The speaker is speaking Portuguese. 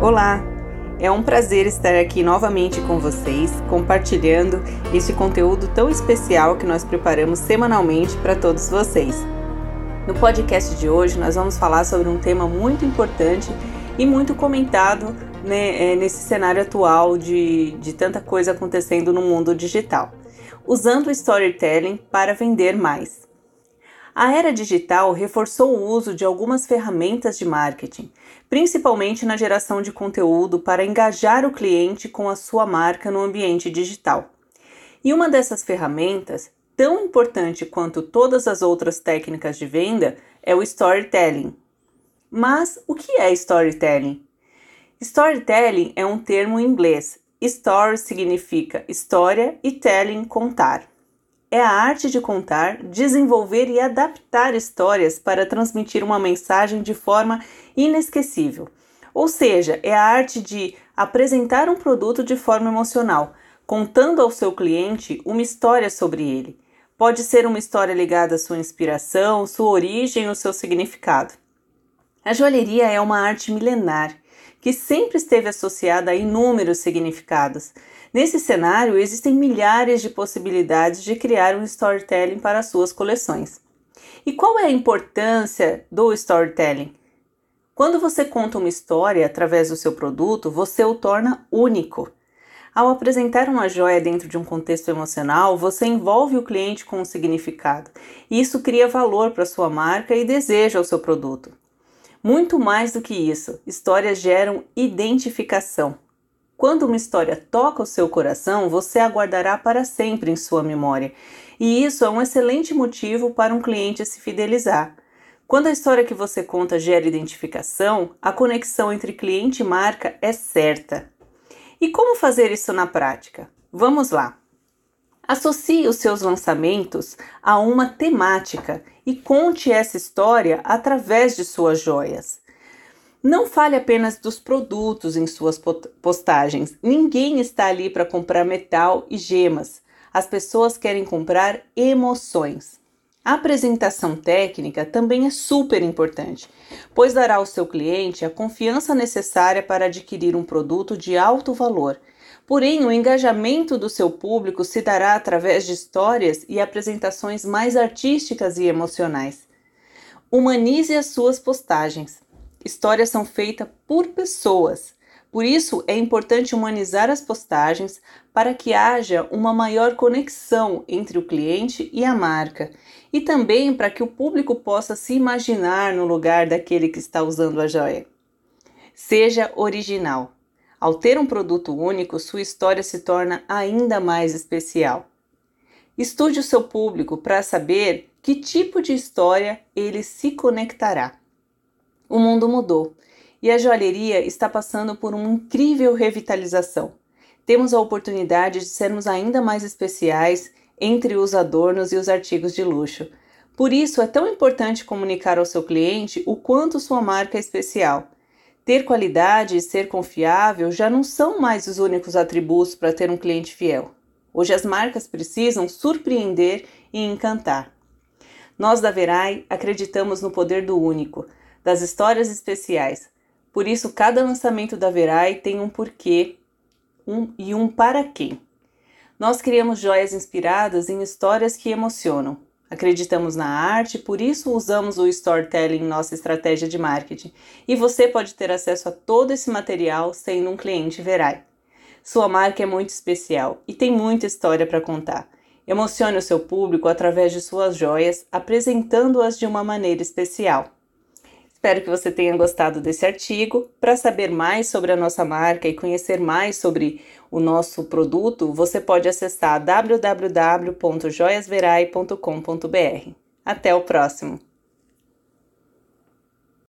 Olá! É um prazer estar aqui novamente com vocês, compartilhando este conteúdo tão especial que nós preparamos semanalmente para todos vocês. No podcast de hoje, nós vamos falar sobre um tema muito importante e muito comentado né, é, nesse cenário atual de, de tanta coisa acontecendo no mundo digital. Usando o storytelling para vender mais. A era digital reforçou o uso de algumas ferramentas de marketing, principalmente na geração de conteúdo para engajar o cliente com a sua marca no ambiente digital. E uma dessas ferramentas, tão importante quanto todas as outras técnicas de venda, é o storytelling. Mas o que é storytelling? Storytelling é um termo em inglês. Story significa história e telling contar é a arte de contar, desenvolver e adaptar histórias para transmitir uma mensagem de forma inesquecível. Ou seja, é a arte de apresentar um produto de forma emocional, contando ao seu cliente uma história sobre ele. Pode ser uma história ligada à sua inspiração, sua origem ou seu significado. A joalheria é uma arte milenar que sempre esteve associada a inúmeros significados. Nesse cenário, existem milhares de possibilidades de criar um storytelling para suas coleções. E qual é a importância do storytelling? Quando você conta uma história através do seu produto, você o torna único. Ao apresentar uma joia dentro de um contexto emocional, você envolve o cliente com um significado. Isso cria valor para sua marca e desejo ao seu produto. Muito mais do que isso, histórias geram identificação. Quando uma história toca o seu coração, você aguardará para sempre em sua memória, e isso é um excelente motivo para um cliente se fidelizar. Quando a história que você conta gera identificação, a conexão entre cliente e marca é certa. E como fazer isso na prática? Vamos lá! Associe os seus lançamentos a uma temática e conte essa história através de suas joias. Não fale apenas dos produtos em suas postagens. Ninguém está ali para comprar metal e gemas. As pessoas querem comprar emoções. A apresentação técnica também é super importante, pois dará ao seu cliente a confiança necessária para adquirir um produto de alto valor Porém, o engajamento do seu público se dará através de histórias e apresentações mais artísticas e emocionais. Humanize as suas postagens. Histórias são feitas por pessoas. Por isso, é importante humanizar as postagens para que haja uma maior conexão entre o cliente e a marca, e também para que o público possa se imaginar no lugar daquele que está usando a joia. Seja original. Ao ter um produto único, sua história se torna ainda mais especial. Estude o seu público para saber que tipo de história ele se conectará. O mundo mudou e a joalheria está passando por uma incrível revitalização. Temos a oportunidade de sermos ainda mais especiais entre os adornos e os artigos de luxo. Por isso é tão importante comunicar ao seu cliente o quanto sua marca é especial ter qualidade e ser confiável já não são mais os únicos atributos para ter um cliente fiel. Hoje as marcas precisam surpreender e encantar. Nós da Verai acreditamos no poder do único, das histórias especiais. Por isso, cada lançamento da Verai tem um porquê um, e um para quem. Nós criamos joias inspiradas em histórias que emocionam, Acreditamos na arte, por isso usamos o storytelling em nossa estratégia de marketing. E você pode ter acesso a todo esse material sendo um cliente Verai. Sua marca é muito especial e tem muita história para contar. Emocione o seu público através de suas joias, apresentando-as de uma maneira especial. Espero que você tenha gostado desse artigo. Para saber mais sobre a nossa marca e conhecer mais sobre o nosso produto, você pode acessar www.joiasverai.com.br. Até o próximo!